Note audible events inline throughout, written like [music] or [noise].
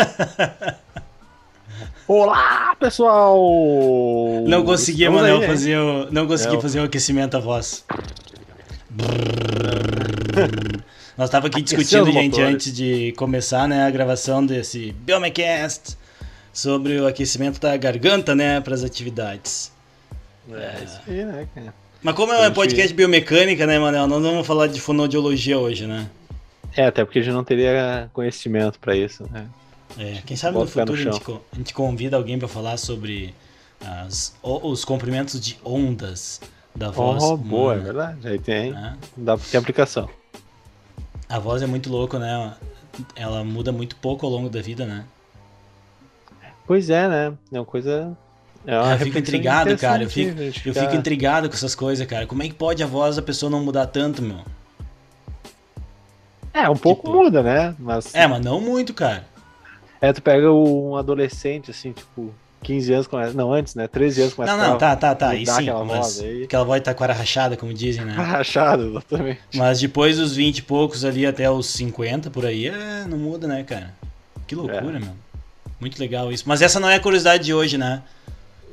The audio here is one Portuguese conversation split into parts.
[laughs] Olá, pessoal! Não consegui, Manuel, fazer o, não consegui é. fazer o aquecimento da voz. Nós tava aqui discutindo, gente, antes de começar né, a gravação desse Biomecast sobre o aquecimento da garganta, né, para as atividades. É, é, isso aí, né, cara? Mas como é um podcast de biomecânica, né, Manel, nós não vamos falar de fonoaudiologia hoje, né? É, até porque a gente não teria conhecimento para isso, né? É, quem sabe no futuro no a, gente, a, gente, convida alguém para falar sobre as, os comprimentos de ondas da voz. Oh, boa, é verdade. Aí tem, é. dá pra ter aplicação. A voz é muito louco, né? Ela muda muito pouco ao longo da vida, né? Pois é, né? É uma coisa é uma eu fico intrigado, cara. Eu fico, eu fico intrigado com essas coisas, cara. Como é que pode a voz da pessoa não mudar tanto, meu? É, um pouco tipo... muda, né? Mas... É, mas não muito, cara. É, tu pega um adolescente, assim, tipo, 15 anos, começa, não, antes, né? 13 anos começa Não, não, tá, tá, tá. E sim, aquela voz aí. Aquela voz tá com a rachada, como dizem, né? [laughs] Rachada, exatamente. Mas depois dos 20 e poucos ali até os 50 por aí, é, não muda, né, cara? Que loucura, é. meu. Muito legal isso. Mas essa não é a curiosidade de hoje, né?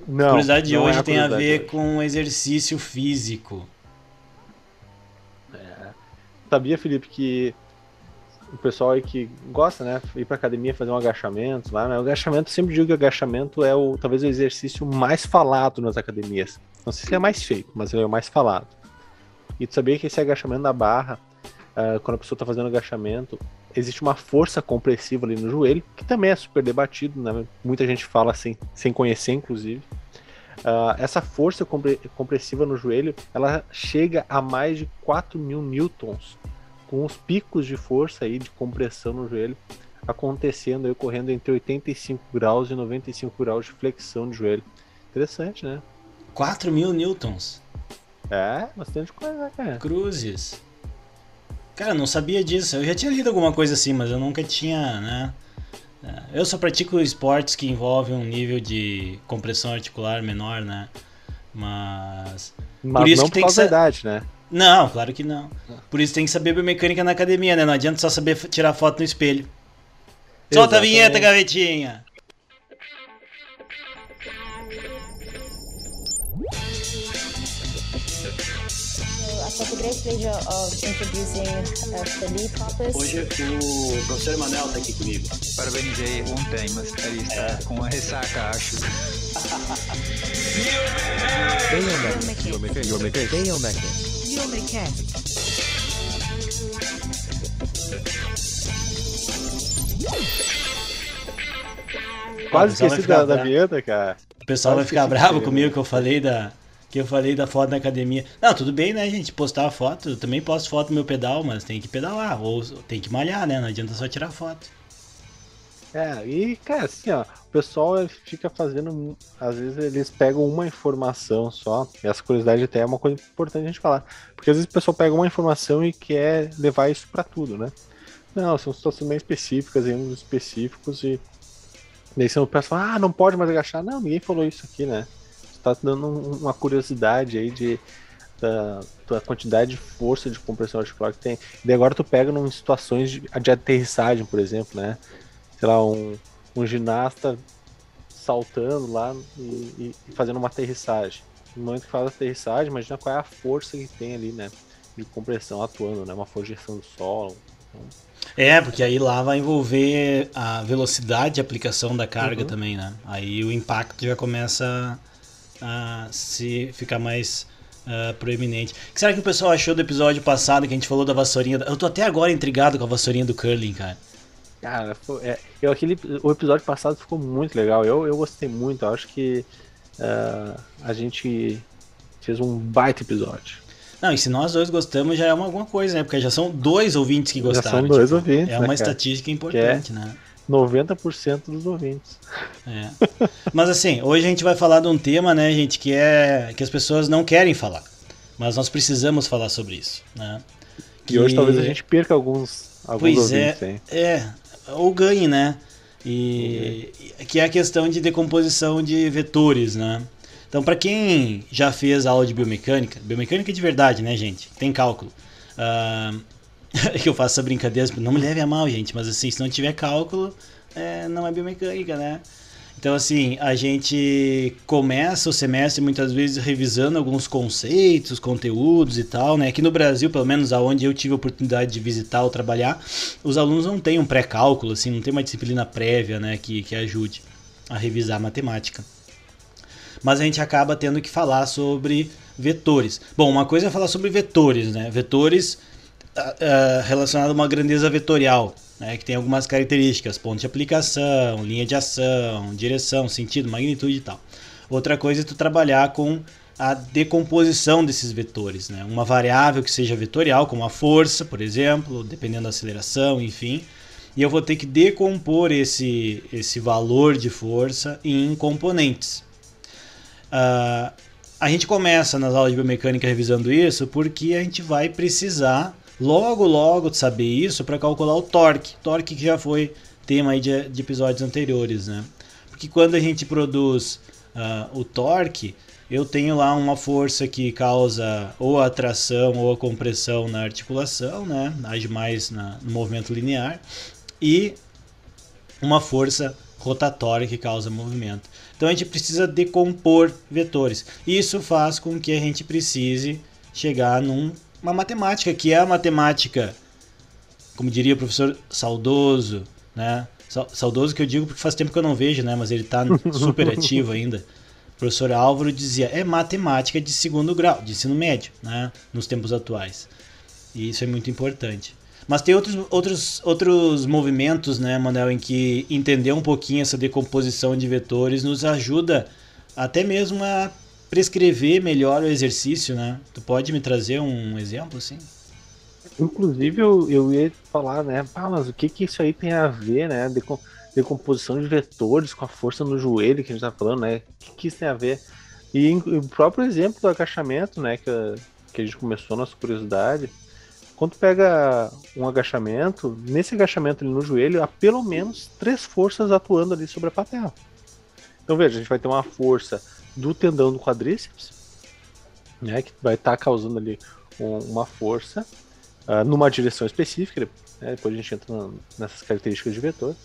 Não. A curiosidade de é hoje é a tem a ver com exercício físico. É. Sabia, Felipe, que o pessoal aí que gosta, né, ir pra academia fazer um agachamento lá, né? O agachamento, sempre digo que o agachamento é o talvez o exercício mais falado nas academias. Não sei se é mais feito, mas ele é o mais falado. E tu sabia que esse agachamento da barra, uh, quando a pessoa tá fazendo agachamento, existe uma força compressiva ali no joelho, que também é super debatido, né? Muita gente fala sem, sem conhecer, inclusive. Uh, essa força compressiva no joelho, ela chega a mais de 4 mil newtons com os picos de força aí de compressão no joelho acontecendo aí, ocorrendo entre 85 graus e 95 graus de flexão de joelho. Interessante, né? 4 mil newtons. É, bastante coisa, né, cara. Cruzes. Cara, não sabia disso. Eu já tinha lido alguma coisa assim, mas eu nunca tinha, né? É, eu só pratico esportes que envolvem um nível de compressão articular menor, né? Mas. Mas por isso não que por tem que... da idade, né? Não, claro que não. Por isso tem que saber biomecânica na academia, né? Não adianta só saber tirar foto no espelho. Solta a vinheta, gavetinha! Hoje o professor Emanuel está aqui comigo. Parabenizei ontem, mas ele está é. com a ressaca, acho. Biomecânica. Biomecânica. Biomecânica. Quase esqueci da, da vinheta, cara. O pessoal Quase vai ficar bravo comigo que eu falei da que eu falei da foto na academia. Não, tudo bem, né, gente? Postar a foto. Eu também posto foto no meu pedal, mas tem que pedalar. Ou tem que malhar, né? Não adianta só tirar foto. É, e, cara, assim, ó, o pessoal fica fazendo. Às vezes eles pegam uma informação só, e essa curiosidade até é uma coisa importante a gente falar. Porque às vezes o pessoal pega uma informação e quer levar isso para tudo, né? Não, são situações bem específicas, erros específicos, e daí o pessoal ah, não pode mais agachar. Não, ninguém falou isso aqui, né? Você tá dando uma curiosidade aí de. Da, da quantidade de força de compressão articular que tem. E agora tu pega em situações de, de aterrissagem, por exemplo, né? Sei lá, um, um ginasta saltando lá e, e, fazendo uma aterrissagem. No momento que faz a aterrissagem, imagina qual é a força que tem ali, né? De compressão atuando, né? Uma projeção do solo. É, porque aí lá vai envolver a velocidade de aplicação da carga uhum. também, né? Aí o impacto já começa a se ficar mais uh, proeminente. O que será que o pessoal achou do episódio passado que a gente falou da vassourinha? Eu tô até agora intrigado com a vassourinha do curling, cara. Cara, foi, é, eu, aquele, o episódio passado ficou muito legal. Eu, eu gostei muito. Eu acho que uh, a gente fez um baita episódio. Não, e se nós dois gostamos, já é uma, alguma coisa, né? Porque já são dois ouvintes que gostaram. Já são dois tipo, ouvintes. É uma né, estatística importante, né? 90% dos ouvintes. É. Mas assim, hoje a gente vai falar de um tema, né, gente, que é que as pessoas não querem falar. Mas nós precisamos falar sobre isso, né? Que... E hoje talvez a gente perca alguns, alguns pois é, ouvintes, é, hein? é, ou ganhe, né? E que é a questão de decomposição de vetores, né? Então, para quem já fez aula de biomecânica, biomecânica de verdade, né, gente? Tem cálculo. Uh, [laughs] que eu faço essa brincadeira, não me leve a mal, gente, mas assim, se não tiver cálculo, é, não é biomecânica, né? Então, assim, a gente começa o semestre muitas vezes revisando alguns conceitos, conteúdos e tal, né? Aqui no Brasil, pelo menos aonde eu tive a oportunidade de visitar ou trabalhar, os alunos não têm um pré-cálculo, assim, não tem uma disciplina prévia, né, que, que ajude a revisar a matemática. Mas a gente acaba tendo que falar sobre vetores. Bom, uma coisa é falar sobre vetores, né? Vetores relacionado a uma grandeza vetorial né, que tem algumas características, ponto de aplicação, linha de ação, direção, sentido, magnitude e tal. Outra coisa é tu trabalhar com a decomposição desses vetores, né? uma variável que seja vetorial, como a força, por exemplo, dependendo da aceleração, enfim, e eu vou ter que decompor esse, esse valor de força em componentes. Uh, a gente começa nas aulas de biomecânica revisando isso porque a gente vai precisar logo, logo saber isso para calcular o torque. Torque que já foi tema aí de, de episódios anteriores, né? Porque quando a gente produz uh, o torque, eu tenho lá uma força que causa ou a tração ou a compressão na articulação, né? Age mais na, no movimento linear. E uma força rotatória que causa movimento. Então a gente precisa decompor vetores. Isso faz com que a gente precise chegar num uma matemática, que é a matemática, como diria o professor saudoso, né? Saudoso que eu digo porque faz tempo que eu não vejo, né? Mas ele está [laughs] super ativo ainda. O professor Álvaro dizia, é matemática de segundo grau, de ensino médio, né? Nos tempos atuais. E isso é muito importante. Mas tem outros, outros, outros movimentos, né, Manuel, em que entender um pouquinho essa decomposição de vetores nos ajuda até mesmo a prescrever melhor o exercício, né? Tu pode me trazer um exemplo assim? Inclusive eu, eu ia falar, né? Ah, mas o que que isso aí tem a ver, né? Decom decomposição de vetores com a força no joelho que a gente tá falando, né? O que, que isso tem a ver? E o próprio exemplo do agachamento, né? Que, que a gente começou nossa curiosidade. Quando pega um agachamento, nesse agachamento ali no joelho, há pelo menos três forças atuando ali sobre a patela. Então veja, a gente vai ter uma força do tendão do quadríceps, né, que vai estar tá causando ali um, uma força uh, numa direção específica, né, depois a gente entra nessas características de vetor.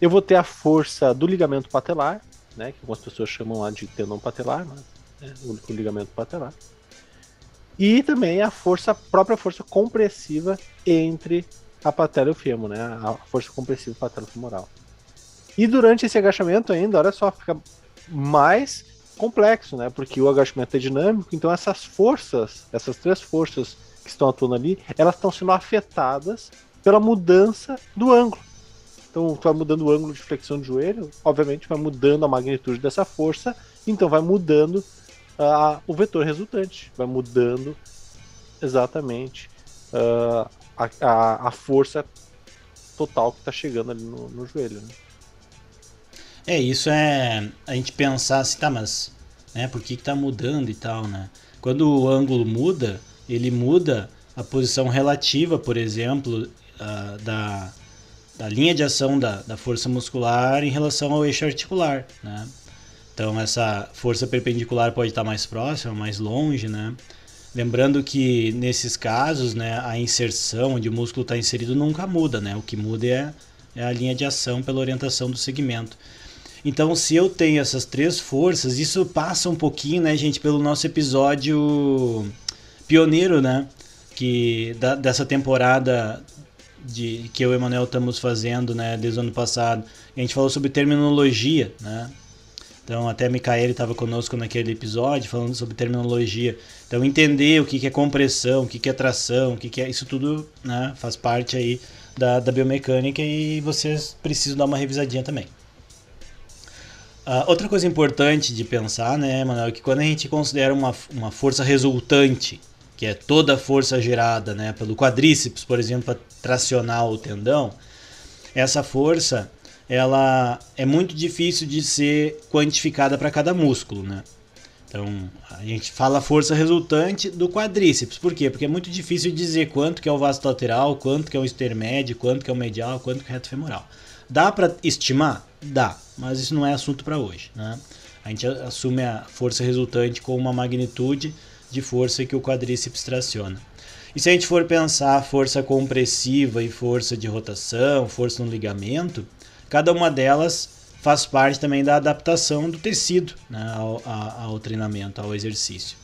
Eu vou ter a força do ligamento patelar, né, que algumas pessoas chamam lá de tendão patelar, mas é o, o ligamento patelar. E também a força, a própria força compressiva entre a patela e o fêmur, né, a força compressiva patelo-femoral. E durante esse agachamento ainda, olha só, fica mais complexo, né? Porque o agachamento é dinâmico, então essas forças, essas três forças que estão atuando ali, elas estão sendo afetadas pela mudança do ângulo. Então, tu vai mudando o ângulo de flexão do joelho, obviamente vai mudando a magnitude dessa força, então vai mudando uh, o vetor resultante, vai mudando exatamente uh, a, a, a, força total que está chegando ali no, no joelho. Né? É, isso é a gente pensar assim, tá, mas né, por que, que tá mudando e tal, né? Quando o ângulo muda, ele muda a posição relativa, por exemplo, da, da linha de ação da, da força muscular em relação ao eixo articular, né? Então essa força perpendicular pode estar mais próxima, mais longe, né? Lembrando que nesses casos, né, a inserção onde o músculo está inserido nunca muda, né? O que muda é, é a linha de ação pela orientação do segmento. Então, se eu tenho essas três forças, isso passa um pouquinho, né, gente, pelo nosso episódio pioneiro, né? Que da, dessa temporada de que eu e o Emanuel estamos fazendo, né, desde o ano passado. A gente falou sobre terminologia, né? Então, até a Micaele estava conosco naquele episódio falando sobre terminologia. Então, entender o que, que é compressão, o que, que é tração, o que, que é. Isso tudo né, faz parte aí da, da biomecânica e vocês precisam dar uma revisadinha também. Uh, outra coisa importante de pensar, né, Manuel, é que quando a gente considera uma, uma força resultante, que é toda a força gerada né, pelo quadríceps, por exemplo, para tracionar o tendão, essa força ela é muito difícil de ser quantificada para cada músculo, né? Então, a gente fala força resultante do quadríceps. Por quê? Porque é muito difícil dizer quanto que é o vasto lateral, quanto que é o intermédio, quanto que é o medial, quanto que é o reto femoral. Dá para estimar? Dá, mas isso não é assunto para hoje. Né? A gente assume a força resultante com uma magnitude de força que o quadríceps traciona. E se a gente for pensar força compressiva e força de rotação, força no ligamento, cada uma delas faz parte também da adaptação do tecido né, ao, ao, treinamento, ao exercício.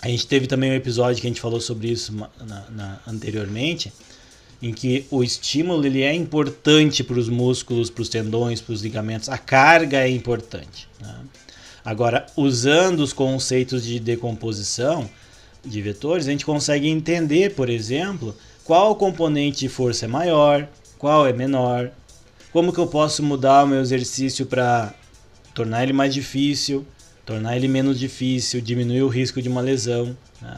A gente teve também um episódio que a gente falou sobre isso na, na, anteriormente, em que o estímulo ele é importante para os músculos, para os tendões, para os ligamentos. A carga é importante. Né? Agora, usando os conceitos de decomposição de vetores, a gente consegue entender, por exemplo, qual componente de força é maior, qual é menor, como que eu posso mudar o meu exercício para tornar ele mais difícil, tornar ele menos difícil, diminuir o risco de uma lesão. Né?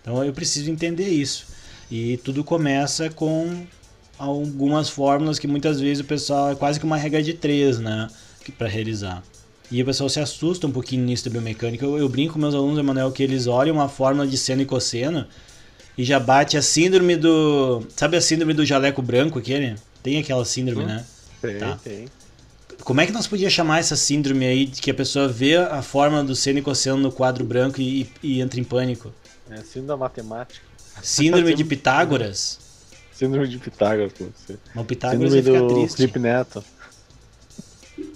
Então eu preciso entender isso. E tudo começa com algumas fórmulas que muitas vezes o pessoal é quase que uma regra de três, né, para realizar. E o pessoal se assusta um pouquinho nisso da biomecânica. Eu, eu brinco com meus alunos, Emanuel, que eles olham uma fórmula de seno e cosseno e já bate a síndrome do. Sabe a síndrome do jaleco branco aquele? Tem aquela síndrome, hum, né? Tem, tá. tem. Como é que nós podíamos chamar essa síndrome aí de que a pessoa vê a forma do seno e cosseno no quadro branco e, e entra em pânico? É síndrome da matemática. Síndrome de Pitágoras? Síndrome de Pitágoras, você. Mas o Pitágoras síndrome ia ficar triste. Felipe Neto.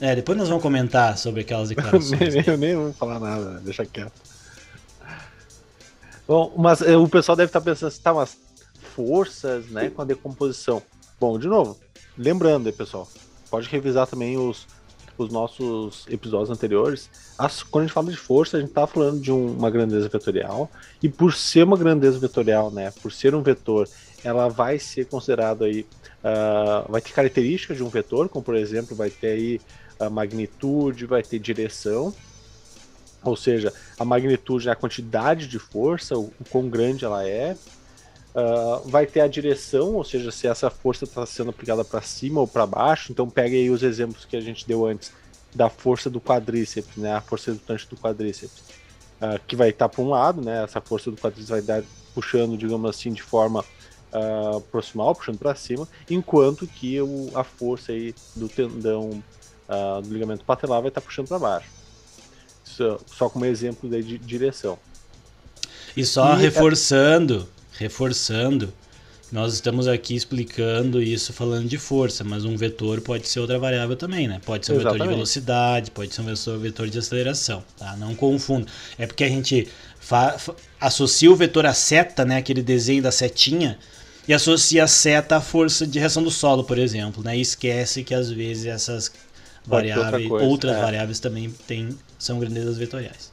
É, depois nós vamos comentar sobre aquelas [laughs] declarações. eu nem vou falar nada, deixa quieto. Bom, mas eh, o pessoal deve estar pensando assim, tá, mas forças, né, com a decomposição. Bom, de novo, lembrando aí, pessoal, pode revisar também os, os nossos episódios anteriores. As, quando a gente fala de força, a gente está falando de um, uma grandeza vetorial, e por ser uma grandeza vetorial, né, por ser um vetor, ela vai ser considerada aí, uh, vai ter características de um vetor, como por exemplo, vai ter aí a magnitude, vai ter direção, ou seja, a magnitude é a quantidade de força, o, o quão grande ela é, Uh, vai ter a direção, ou seja, se essa força está sendo aplicada para cima ou para baixo. Então, pegue aí os exemplos que a gente deu antes da força do quadríceps, né, a força resultante do quadríceps, uh, que vai estar tá para um lado, né, essa força do quadríceps vai dar puxando, digamos assim, de forma uh, proximal, puxando para cima, enquanto que o, a força aí do tendão do ligamento patelar vai estar tá puxando para baixo. Isso, só como exemplo de direção. E só e reforçando reforçando, nós estamos aqui explicando isso falando de força, mas um vetor pode ser outra variável também, né? Pode ser um Exatamente. vetor de velocidade, pode ser um vetor de aceleração, tá? Não confunda. É porque a gente associa o vetor à seta, né? Aquele desenho da setinha, e associa a seta à força de reação do solo, por exemplo, né? E esquece que às vezes essas variáveis, outra outras é. variáveis também tem, são grandezas vetoriais.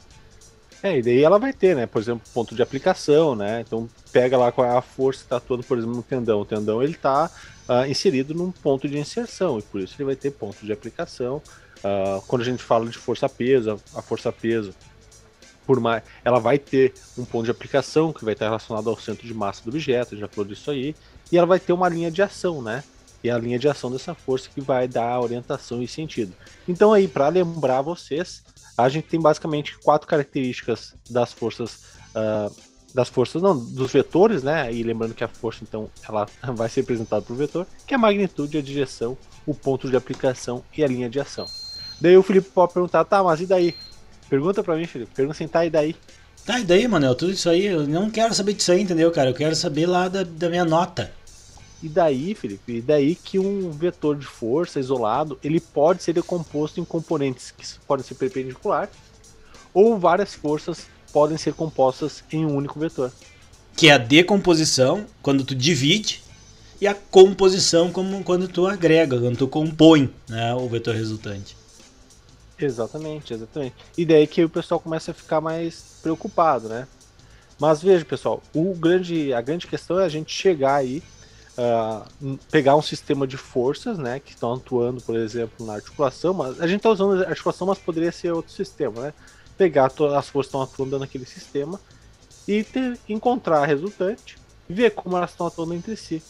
É, e daí ela vai ter, né? Por exemplo, ponto de aplicação, né? Então pega lá qual é a força que está atuando, por exemplo, no tendão. O tendão ele está uh, ah, inserido num ponto de inserção e por isso ele vai ter ponto de aplicação. Uh, quando a gente fala de força-peso, a força-peso, por mais, ela vai ter um ponto de aplicação que vai estar relacionado ao centro de massa do objeto, já falou disso aí, e ela vai ter uma linha de ação, né? E é a linha de ação dessa força que vai dar orientação e sentido. Então aí, para lembrar vocês, a gente tem basicamente quatro características das forças. Uh, das forças, não, dos vetores, né? E lembrando que a força, então, ela [laughs] vai ser representada por vetor, que é a magnitude, a direção, o ponto de aplicação e a linha de ação. Daí o Felipe pode perguntar, tá, mas e daí? Pergunta pra mim, Felipe. Pergunta assim, tá, e daí? Tá, e daí, Manel? Tudo isso aí, eu não quero saber disso aí, entendeu, cara? Eu quero saber lá da, da minha nota. E daí, Felipe, e daí que um vetor de força isolado, ele pode ser decomposto em componentes que podem ser perpendiculares, ou várias forças podem ser compostas em um único vetor. Que é a decomposição, quando tu divide, e a composição como quando tu agrega, quando tu compõe né, o vetor resultante. Exatamente, exatamente. E daí que o pessoal começa a ficar mais preocupado, né? Mas veja, pessoal, o grande, a grande questão é a gente chegar aí uh, pegar um sistema de forças, né, que estão atuando, por exemplo, na articulação, mas a gente está usando a articulação, mas poderia ser outro sistema, né? Pegar as forças que estão atuando naquele sistema e ter, encontrar a resultante ver como elas estão atuando entre si.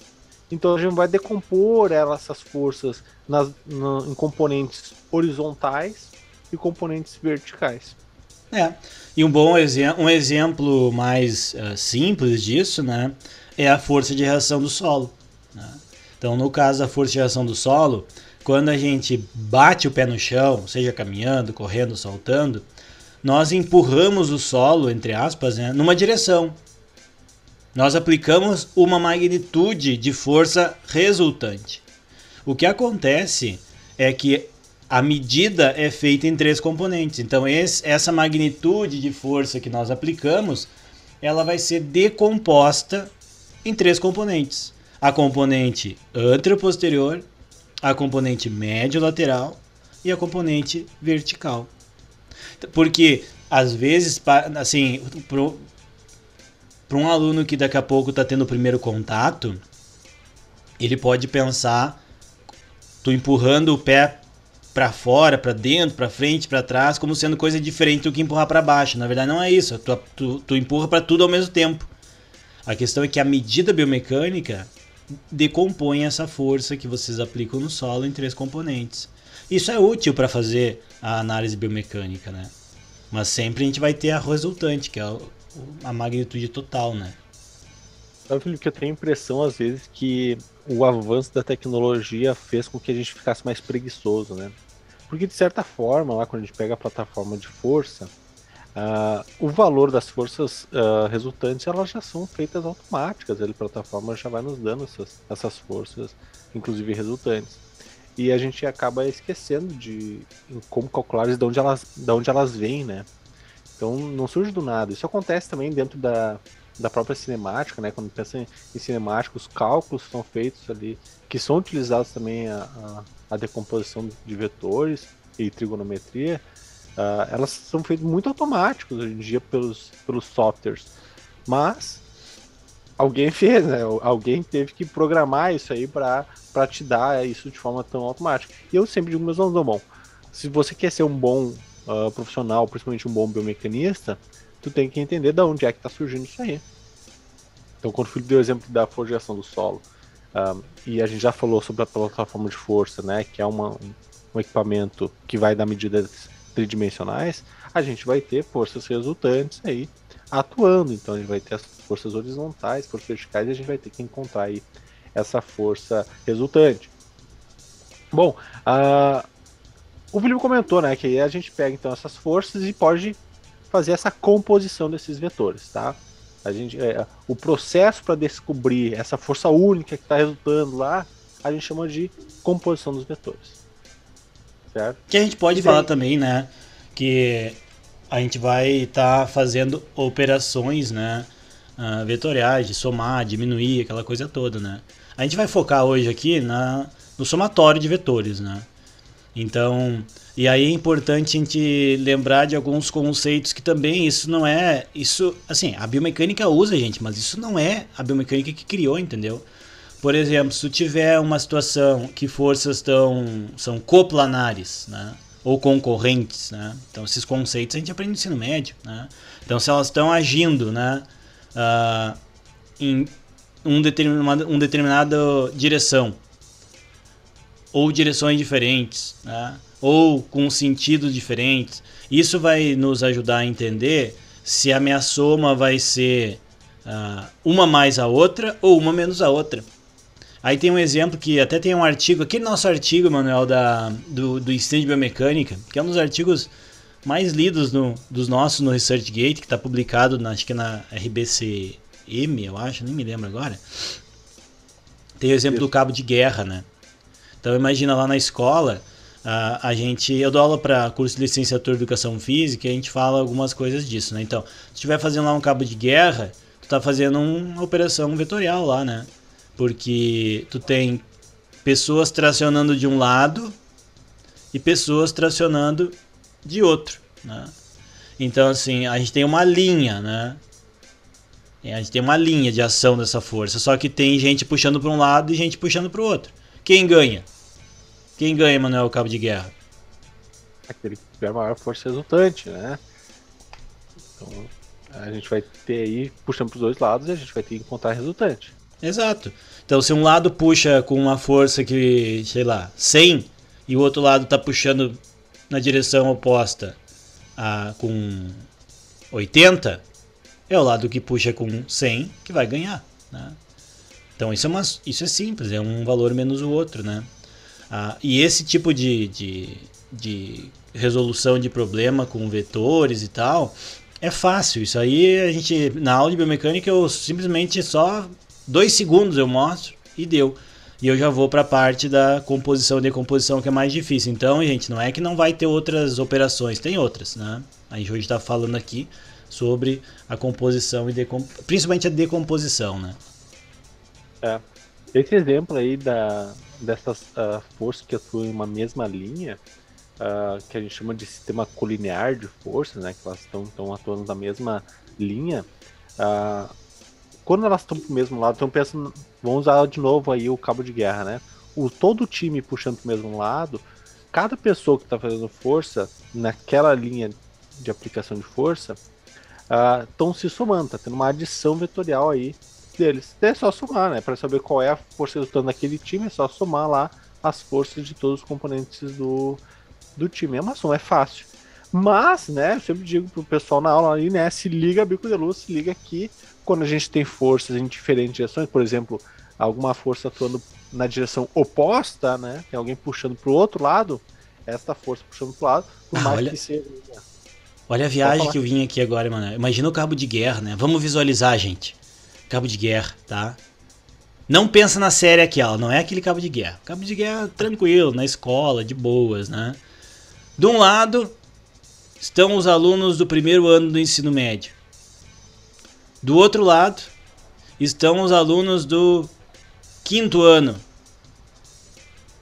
Então a gente vai decompor elas, essas forças nas, na, em componentes horizontais e componentes verticais. É. E um bom exemplo, um exemplo mais uh, simples disso, né, é a força de reação do solo. Né? Então, no caso da força de reação do solo, quando a gente bate o pé no chão, seja caminhando, correndo, saltando, nós empurramos o solo, entre aspas, né, numa direção. Nós aplicamos uma magnitude de força resultante. O que acontece é que a medida é feita em três componentes. Então, esse, essa magnitude de força que nós aplicamos, ela vai ser decomposta em três componentes: a componente anteroposterior, a componente médio-lateral e a componente vertical. Porque, às vezes, assim, para um aluno que daqui a pouco está tendo o primeiro contato, ele pode pensar, tu empurrando o pé para fora, para dentro, para frente, para trás, como sendo coisa diferente do que empurrar para baixo. Na verdade, não é isso. Tu, tu, tu empurra para tudo ao mesmo tempo. A questão é que a medida biomecânica decompõe essa força que vocês aplicam no solo em três componentes. Isso é útil para fazer a análise biomecânica, né? Mas sempre a gente vai ter a resultante, que é a magnitude total, né? Sabe, Felipe, que eu tenho a impressão, às vezes, que o avanço da tecnologia fez com que a gente ficasse mais preguiçoso, né? Porque, de certa forma, lá quando a gente pega a plataforma de força, uh, o valor das forças uh, resultantes elas já são feitas automáticas. A plataforma já vai nos dando essas, essas forças, inclusive resultantes. E a gente acaba esquecendo de como calcular de onde elas, de onde elas vêm, né? Então não surge do nada. Isso acontece também dentro da, da própria cinemática, né? Quando pensa em, em cinemática, os cálculos são feitos ali, que são utilizados também a, a, a decomposição de vetores e trigonometria, uh, elas são feitas muito automáticos hoje em dia pelos, pelos softwares. Mas alguém [laughs] fez, né? Alguém teve que programar isso aí para te dar isso de forma tão automática. E eu sempre digo meus alunos, bom, se você quer ser um bom uh, profissional, principalmente um bom biomecanista, tu tem que entender de onde é que está surgindo isso aí. Então, quando o Felipe deu o exemplo da forjação do solo, um, e a gente já falou sobre a plataforma de força, né, que é uma, um, equipamento que vai dar medidas tridimensionais, a gente vai ter forças resultantes aí atuando. Então, a gente vai ter as forças horizontais, forças verticais, e a gente vai ter que encontrar aí essa força resultante. Bom, uh, o Felipe comentou, né, que a gente pega então essas forças e pode fazer essa composição desses vetores, tá? A gente, é, o processo para descobrir essa força única que está resultando lá, a gente chama de composição dos vetores. Certo? Que a gente pode e falar daí... também, né? Que a gente vai estar tá fazendo operações, né? Uh, vetoriais, de somar, diminuir, aquela coisa toda, né? A gente vai focar hoje aqui na, no somatório de vetores, né? Então, e aí é importante a gente lembrar de alguns conceitos que também isso não é. Isso, assim, a biomecânica usa, gente, mas isso não é a biomecânica que criou, entendeu? Por exemplo, se tu tiver uma situação que forças tão, são coplanares, né? Ou concorrentes, né? Então, esses conceitos a gente aprende no ensino médio, né? Então, se elas estão agindo, né? Uh, em um determinado, um determinada direção, ou direções diferentes, né? ou com sentidos diferentes. Isso vai nos ajudar a entender se a minha soma vai ser uh, uma mais a outra ou uma menos a outra. Aí tem um exemplo que até tem um artigo, aquele nosso artigo, Manuel, da, do, do ensino de biomecânica, que é um dos artigos mais lidos no, dos nossos no ResearchGate, que está publicado na, acho que na RBCM, eu acho, nem me lembro agora. Tem o exemplo do cabo de guerra, né? Então imagina lá na escola, a, a gente, eu dou aula para curso de licenciatura em educação física e a gente fala algumas coisas disso, né? Então, se estiver fazendo lá um cabo de guerra, tu tá fazendo uma operação vetorial lá, né? Porque tu tem pessoas tracionando de um lado e pessoas tracionando de outro, né? Então, assim, a gente tem uma linha, né? A gente tem uma linha de ação dessa força, só que tem gente puxando para um lado e gente puxando para o outro. Quem ganha? Quem ganha, Manuel, cabo de guerra? Aquele que tiver maior força resultante, né? Então, a gente vai ter aí, puxando para os dois lados, e a gente vai ter que encontrar resultante. Exato. Então, se um lado puxa com uma força que, sei lá, 100, e o outro lado está puxando na direção oposta a, com 80, é o lado que puxa com 100 que vai ganhar. Né? Então, isso é, uma, isso é simples, é um valor menos o outro, né? Ah, e esse tipo de, de, de resolução de problema com vetores e tal, é fácil. Isso aí a gente na aula de biomecânica eu simplesmente só dois segundos eu mostro e deu. E eu já vou para a parte da composição e decomposição que é mais difícil. Então, gente, não é que não vai ter outras operações, tem outras, né? A gente hoje está falando aqui sobre a composição e decomp... principalmente a decomposição, né? É. Esse exemplo aí da, dessas uh, forças que atuam em uma mesma linha, uh, que a gente chama de sistema colinear de forças, né? Que elas estão atuando na mesma linha. Uh, quando elas estão pro mesmo lado, estão pensando, vamos usar de novo aí o cabo de guerra, né? O todo o time puxando pro mesmo lado, cada pessoa que está fazendo força naquela linha de aplicação de força estão uh, se somando, tá tendo uma adição vetorial aí deles. É só somar, né? Para saber qual é a força resultante daquele time, é só somar lá as forças de todos os componentes do, do time. É uma soma, é fácil. Mas, né, eu sempre digo pro pessoal na aula aí, né, se liga bico de luz, se liga aqui quando a gente tem forças em diferentes direções, por exemplo, alguma força atuando na direção oposta, né, tem alguém puxando pro outro lado, esta força puxando pro lado, por ah, mais olha... que seja Olha a viagem que eu vim aqui agora, mano. Imagina o cabo de guerra, né? Vamos visualizar, gente. Cabo de guerra, tá? Não pensa na série aquela, não é aquele cabo de guerra. Cabo de guerra tranquilo, na escola, de boas, né? De um lado estão os alunos do primeiro ano do ensino médio. Do outro lado estão os alunos do quinto ano.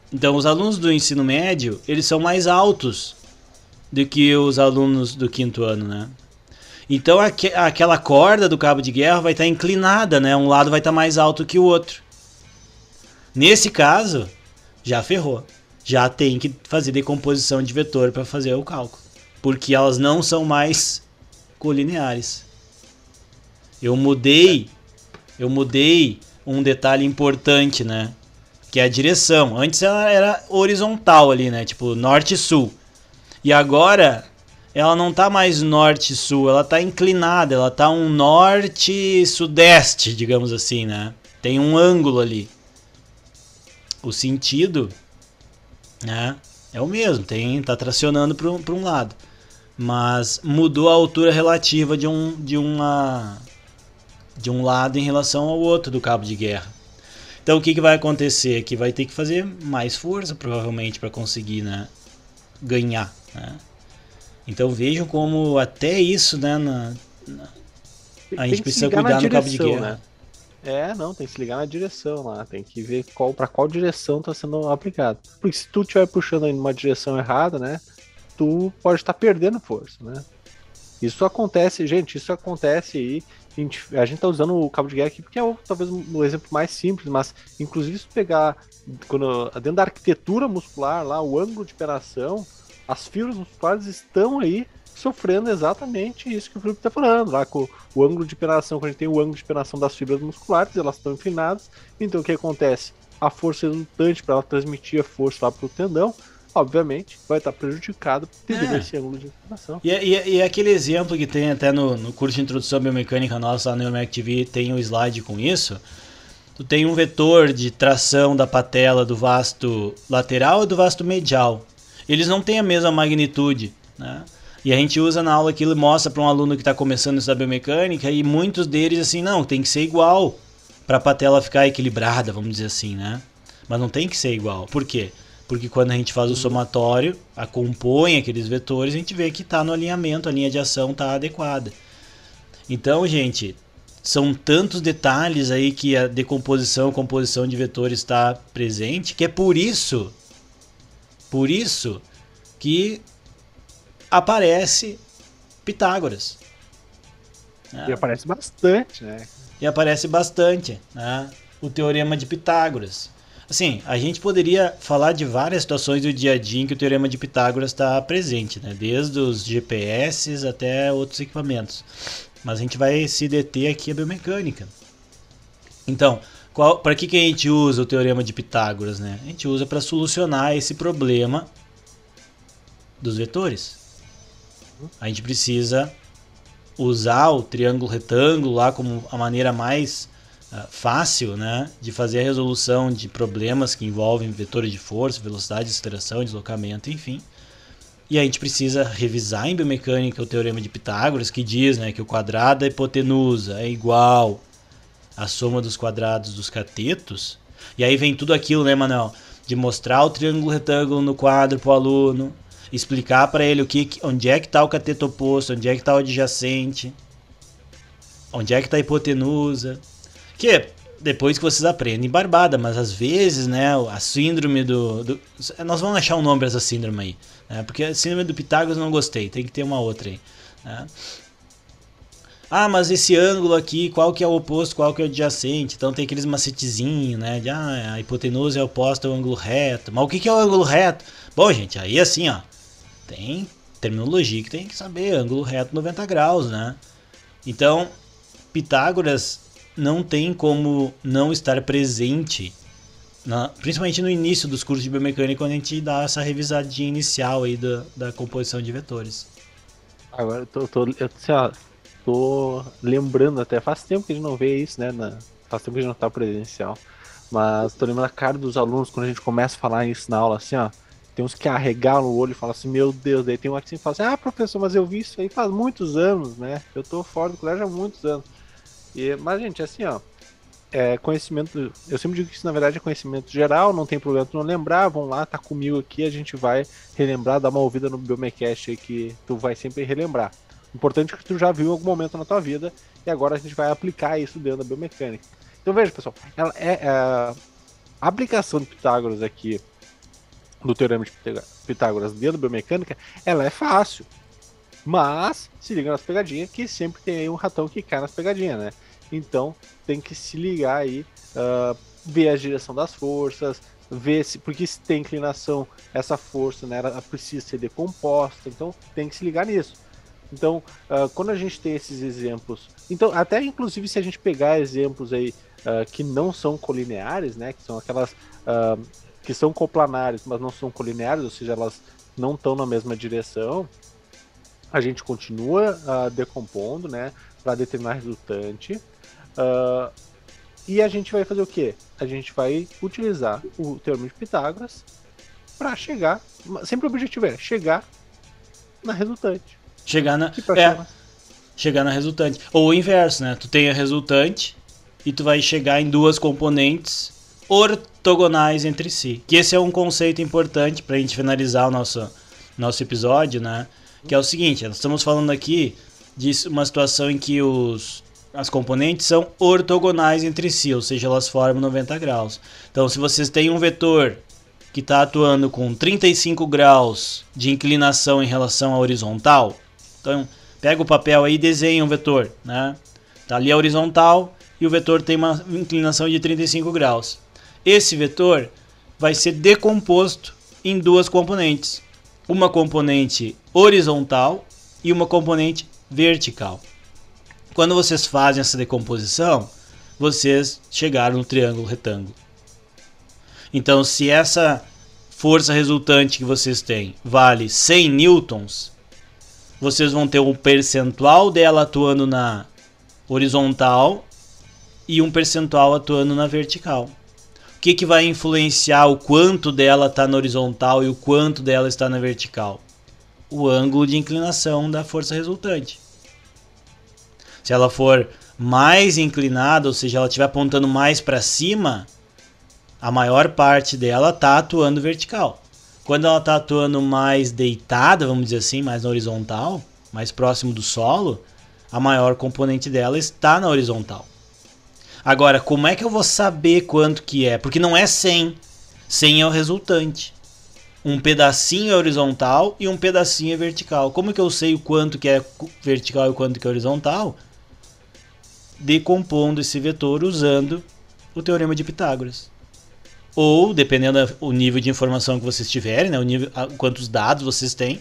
Então, os alunos do ensino médio, eles são mais altos do que os alunos do quinto ano, né? Então aqu aquela corda do cabo de guerra vai estar tá inclinada, né? Um lado vai estar tá mais alto que o outro. Nesse caso, já ferrou. Já tem que fazer decomposição de vetor para fazer o cálculo, porque elas não são mais colineares. Eu mudei, eu mudei um detalhe importante, né? Que é a direção. Antes ela era horizontal ali, né? Tipo norte e sul. E agora ela não tá mais norte-sul, ela tá inclinada, ela tá um norte-sudeste, digamos assim, né? Tem um ângulo ali. O sentido, né? É o mesmo, tem tá tracionando para um, um lado. Mas mudou a altura relativa de um de uma de um lado em relação ao outro do cabo de guerra. Então o que, que vai acontecer? Que vai ter que fazer mais força provavelmente para conseguir, né, ganhar, né? Então vejam como até isso, né, na, na, a gente precisa cuidar no cabo de guerra. Né? É, não, tem que se ligar na direção lá, tem que ver qual para qual direção está sendo aplicado. Porque se tu estiver puxando em uma direção errada, né, tu pode estar tá perdendo força, né? Isso acontece, gente, isso acontece aí. A gente, a gente tá usando o cabo de guerra aqui porque é o, talvez um exemplo mais simples, mas inclusive se pegar quando, dentro da arquitetura muscular lá, o ângulo de operação, as fibras musculares estão aí sofrendo exatamente isso que o Felipe está falando, lá com o ângulo de penação, quando a gente tem o ângulo de penação das fibras musculares, elas estão inclinadas, então o que acontece? A força resultante para ela transmitir a força lá para o tendão, obviamente, vai estar prejudicado devido é. a esse ângulo de inclinação. E, e, e, aquele exemplo que tem até no, no curso de introdução à biomecânica nossa lá no Mac TV, tem um slide com isso, tu tem um vetor de tração da patela do vasto lateral e do vasto medial eles não têm a mesma magnitude, né? E a gente usa na aula aquilo e mostra para um aluno que está começando a estudar biomecânica e muitos deles assim, não, tem que ser igual para a patela ficar equilibrada, vamos dizer assim, né? Mas não tem que ser igual. Por quê? Porque quando a gente faz o somatório, acompanha aqueles vetores, a gente vê que está no alinhamento, a linha de ação está adequada. Então, gente, são tantos detalhes aí que a decomposição, a composição de vetores está presente, que é por isso por isso que aparece Pitágoras. Né? E aparece bastante, né? E aparece bastante, né? O teorema de Pitágoras. Assim, a gente poderia falar de várias situações do dia a dia em que o teorema de Pitágoras está presente, né? Desde os GPS até outros equipamentos. Mas a gente vai se deter aqui a biomecânica. Então, para que, que a gente usa o teorema de Pitágoras? Né? A gente usa para solucionar esse problema dos vetores. A gente precisa usar o triângulo retângulo lá como a maneira mais fácil né, de fazer a resolução de problemas que envolvem vetores de força, velocidade, aceleração, deslocamento, enfim. E a gente precisa revisar em biomecânica o teorema de Pitágoras, que diz né, que o quadrado da hipotenusa é igual à soma dos quadrados dos catetos. E aí vem tudo aquilo, né, Manuel? De mostrar o triângulo retângulo no quadro para o aluno, explicar para ele o que, onde é que está o cateto oposto, onde é que está o adjacente, onde é que está a hipotenusa. Que depois que vocês aprendem barbada, mas às vezes, né, a síndrome do, do nós vamos achar um nome para essa síndrome aí, né, porque a síndrome do Pitágoras não gostei, tem que ter uma outra aí, né. Ah, mas esse ângulo aqui, qual que é o oposto, qual que é o adjacente? Então tem aqueles macetezinhos, né? De, ah, a hipotenusa é oposta ao ângulo reto. Mas o que, que é o ângulo reto? Bom, gente, aí assim, ó, tem terminologia que tem que saber, ângulo reto 90 graus, né? Então, Pitágoras não tem como não estar presente, na, principalmente no início dos cursos de biomecânica, quando a gente dá essa revisadinha inicial aí da, da composição de vetores. Agora, eu tô, tô, eu, ó, tô lembrando até, faz tempo que a gente não vê isso, né? Na, faz tempo que a gente não tá presencial. Mas tô lembrando a cara dos alunos quando a gente começa a falar isso na aula, assim, ó. Tem uns que arregalam o olho e falam assim, meu Deus, daí tem um que fala assim, ah, professor, mas eu vi isso aí faz muitos anos, né? Eu tô fora do colégio há muitos anos. E, mas, gente, assim, ó. É conhecimento. Eu sempre digo que isso na verdade é conhecimento geral, não tem problema tu não lembrar. Vão lá, tá comigo aqui, a gente vai relembrar, dar uma ouvida no Biomecast aí que tu vai sempre relembrar. Importante que tu já viu em algum momento na tua vida e agora a gente vai aplicar isso dentro da biomecânica. Então veja, pessoal, ela é, é a aplicação de Pitágoras aqui do teorema de Pitágoras dentro da biomecânica, ela é fácil. Mas se liga nas pegadinhas, que sempre tem aí um ratão que cai nas pegadinhas, né? Então tem que se ligar aí, uh, ver a direção das forças, ver se. Porque se tem inclinação, essa força né, ela precisa ser decomposta, então tem que se ligar nisso. Então, uh, quando a gente tem esses exemplos. Então, até inclusive se a gente pegar exemplos aí uh, que não são colineares, né? Que são aquelas. que são coplanares, mas não são colineares, ou seja, elas não estão na mesma direção a gente continua uh, decompondo, né, para determinar resultante. Uh, e a gente vai fazer o quê? A gente vai utilizar o termo de Pitágoras para chegar. Sempre o objetivo é chegar na resultante. Chegar na. É, chegar na resultante. Ou o inverso, né? Tu tem a resultante e tu vai chegar em duas componentes ortogonais entre si. Que esse é um conceito importante para a gente finalizar o nosso, nosso episódio, né? Que é o seguinte, nós estamos falando aqui de uma situação em que os, as componentes são ortogonais entre si, ou seja, elas formam 90 graus. Então, se vocês têm um vetor que está atuando com 35 graus de inclinação em relação à horizontal, então pega o papel aí e desenha um vetor, né? Tá ali a horizontal e o vetor tem uma inclinação de 35 graus. Esse vetor vai ser decomposto em duas componentes uma componente horizontal e uma componente vertical. Quando vocês fazem essa decomposição, vocês chegaram no triângulo retângulo. Então, se essa força resultante que vocês têm vale 100 newtons, vocês vão ter um percentual dela atuando na horizontal e um percentual atuando na vertical que, que vai influenciar o quanto dela está na horizontal e o quanto dela está na vertical? O ângulo de inclinação da força resultante. Se ela for mais inclinada, ou seja, ela estiver apontando mais para cima, a maior parte dela está atuando vertical. Quando ela está atuando mais deitada, vamos dizer assim, mais na horizontal, mais próximo do solo, a maior componente dela está na horizontal. Agora, como é que eu vou saber quanto que é? Porque não é 100. 100 é o resultante. Um pedacinho é horizontal e um pedacinho é vertical. Como que eu sei o quanto que é vertical e o quanto que é horizontal? Decompondo esse vetor usando o teorema de Pitágoras. Ou, dependendo do nível de informação que vocês tiverem, né, o nível, quantos dados vocês têm,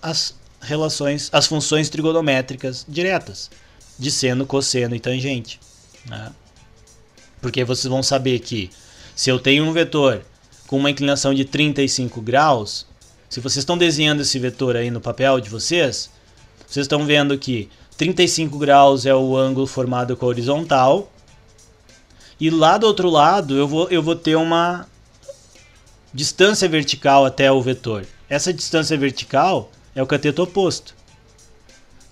as relações, as funções trigonométricas diretas, de seno, cosseno e tangente. Né? Porque vocês vão saber que se eu tenho um vetor com uma inclinação de 35 graus, se vocês estão desenhando esse vetor aí no papel de vocês, vocês estão vendo que 35 graus é o ângulo formado com a horizontal. E lá do outro lado eu vou, eu vou ter uma distância vertical até o vetor. Essa distância vertical é o cateto oposto.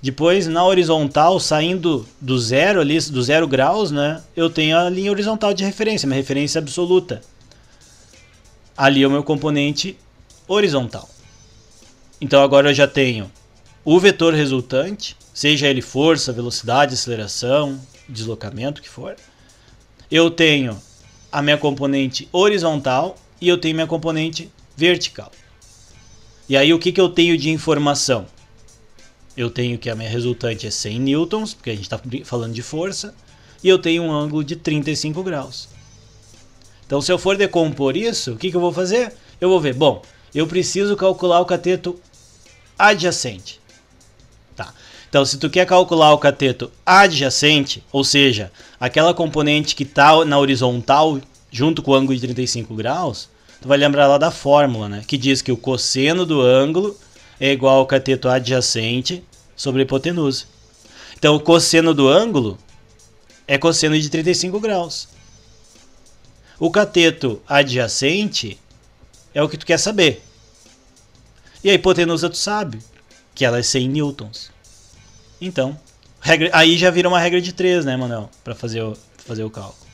Depois, na horizontal, saindo do zero ali, do zero graus, né? Eu tenho a linha horizontal de referência, minha referência absoluta. Ali é o meu componente horizontal. Então agora eu já tenho o vetor resultante, seja ele força, velocidade, aceleração, deslocamento, que for. Eu tenho a minha componente horizontal e eu tenho minha componente vertical. E aí o que, que eu tenho de informação? Eu tenho que a minha resultante é 100 newtons, porque a gente está falando de força, e eu tenho um ângulo de 35 graus. Então se eu for decompor isso, o que, que eu vou fazer? Eu vou ver, bom, eu preciso calcular o cateto adjacente. Então, se tu quer calcular o cateto adjacente, ou seja, aquela componente que está na horizontal junto com o ângulo de 35 graus, tu vai lembrar lá da fórmula, né? Que diz que o cosseno do ângulo é igual ao cateto adjacente sobre a hipotenusa. Então, o cosseno do ângulo é cosseno de 35 graus. O cateto adjacente é o que tu quer saber. E a hipotenusa tu sabe que ela é 100 newtons. Então, regra, aí já vira uma regra de 3, né, Manuel? Para fazer o, fazer o cálculo.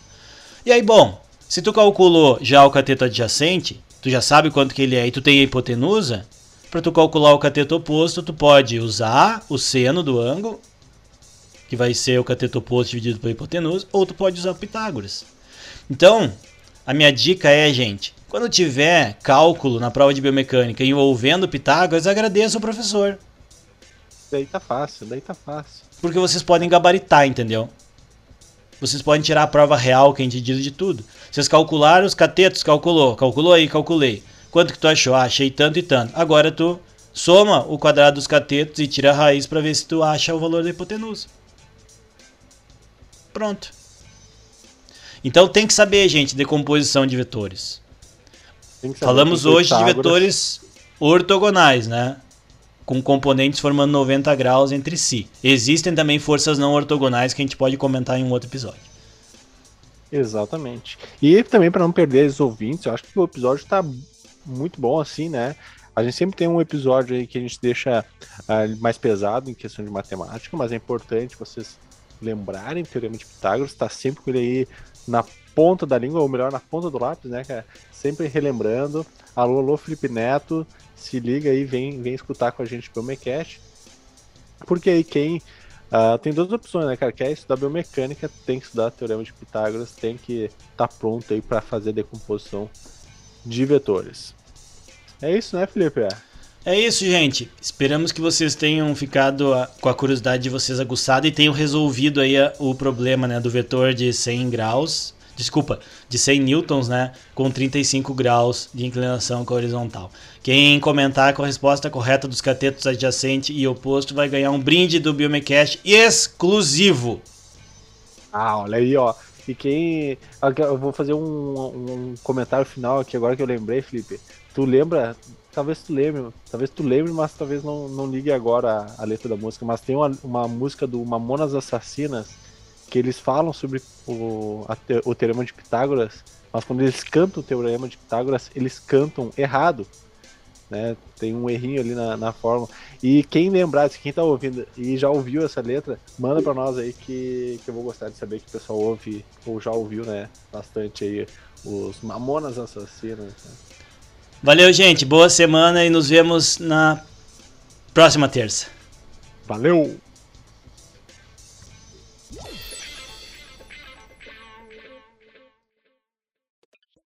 E aí, bom, se tu calculou já o cateto adjacente, tu já sabe quanto que ele é e tu tem a hipotenusa, para tu calcular o cateto oposto, tu pode usar o seno do ângulo, que vai ser o cateto oposto dividido pela hipotenusa, ou tu pode usar Pitágoras. Então, a minha dica é, gente, quando tiver cálculo na prova de biomecânica envolvendo Pitágoras, agradeça o professor. Daí tá fácil, daí tá fácil. Porque vocês podem gabaritar, entendeu? Vocês podem tirar a prova real que a gente diz de tudo. Vocês calcularam os catetos, calculou, calculou aí, calculei. Quanto que tu achou? Ah, achei tanto e tanto. Agora tu soma o quadrado dos catetos e tira a raiz para ver se tu acha o valor da hipotenusa. Pronto. Então tem que saber, gente, decomposição de vetores. Falamos hoje de vetores ortogonais, né? Com componentes formando 90 graus entre si. Existem também forças não ortogonais que a gente pode comentar em um outro episódio. Exatamente. E também para não perder os ouvintes, eu acho que o episódio está muito bom assim, né? A gente sempre tem um episódio aí que a gente deixa uh, mais pesado em questão de matemática, mas é importante vocês lembrarem o Teorema de Pitágoras, está sempre com ele aí na ponta da língua, ou melhor, na ponta do lápis, né, cara? Sempre relembrando. Alô, alô, Felipe Neto, se liga aí, vem, vem escutar com a gente pelo Mecast. Porque aí quem. Uh, tem duas opções, né, cara? Quer estudar biomecânica, tem que estudar Teorema de Pitágoras, tem que estar tá pronto aí para fazer decomposição de vetores. É isso, né, Felipe? É isso, gente. Esperamos que vocês tenham ficado a, com a curiosidade de vocês aguçada e tenham resolvido aí a, o problema né, do vetor de 100 graus, desculpa, de 100 newtons, né, com 35 graus de inclinação com horizontal. Quem comentar com a resposta correta dos catetos adjacente e oposto vai ganhar um brinde do Biomecast exclusivo. Ah, olha aí, ó. E quem. Eu vou fazer um, um comentário final aqui agora que eu lembrei, Felipe. Tu lembra talvez tu lembre, talvez tu lembre, mas talvez não, não ligue agora a, a letra da música. Mas tem uma, uma música do Mamonas Assassinas que eles falam sobre o, a, o teorema de Pitágoras, mas quando eles cantam o teorema de Pitágoras, eles cantam errado. Né? Tem um errinho ali na, na forma. E quem lembrar, quem tá ouvindo e já ouviu essa letra, manda para nós aí que, que eu vou gostar de saber que o pessoal ouve ou já ouviu, né? Bastante aí os Mamonas Assassinas. Né? Valeu, gente. Boa semana e nos vemos na próxima terça. Valeu!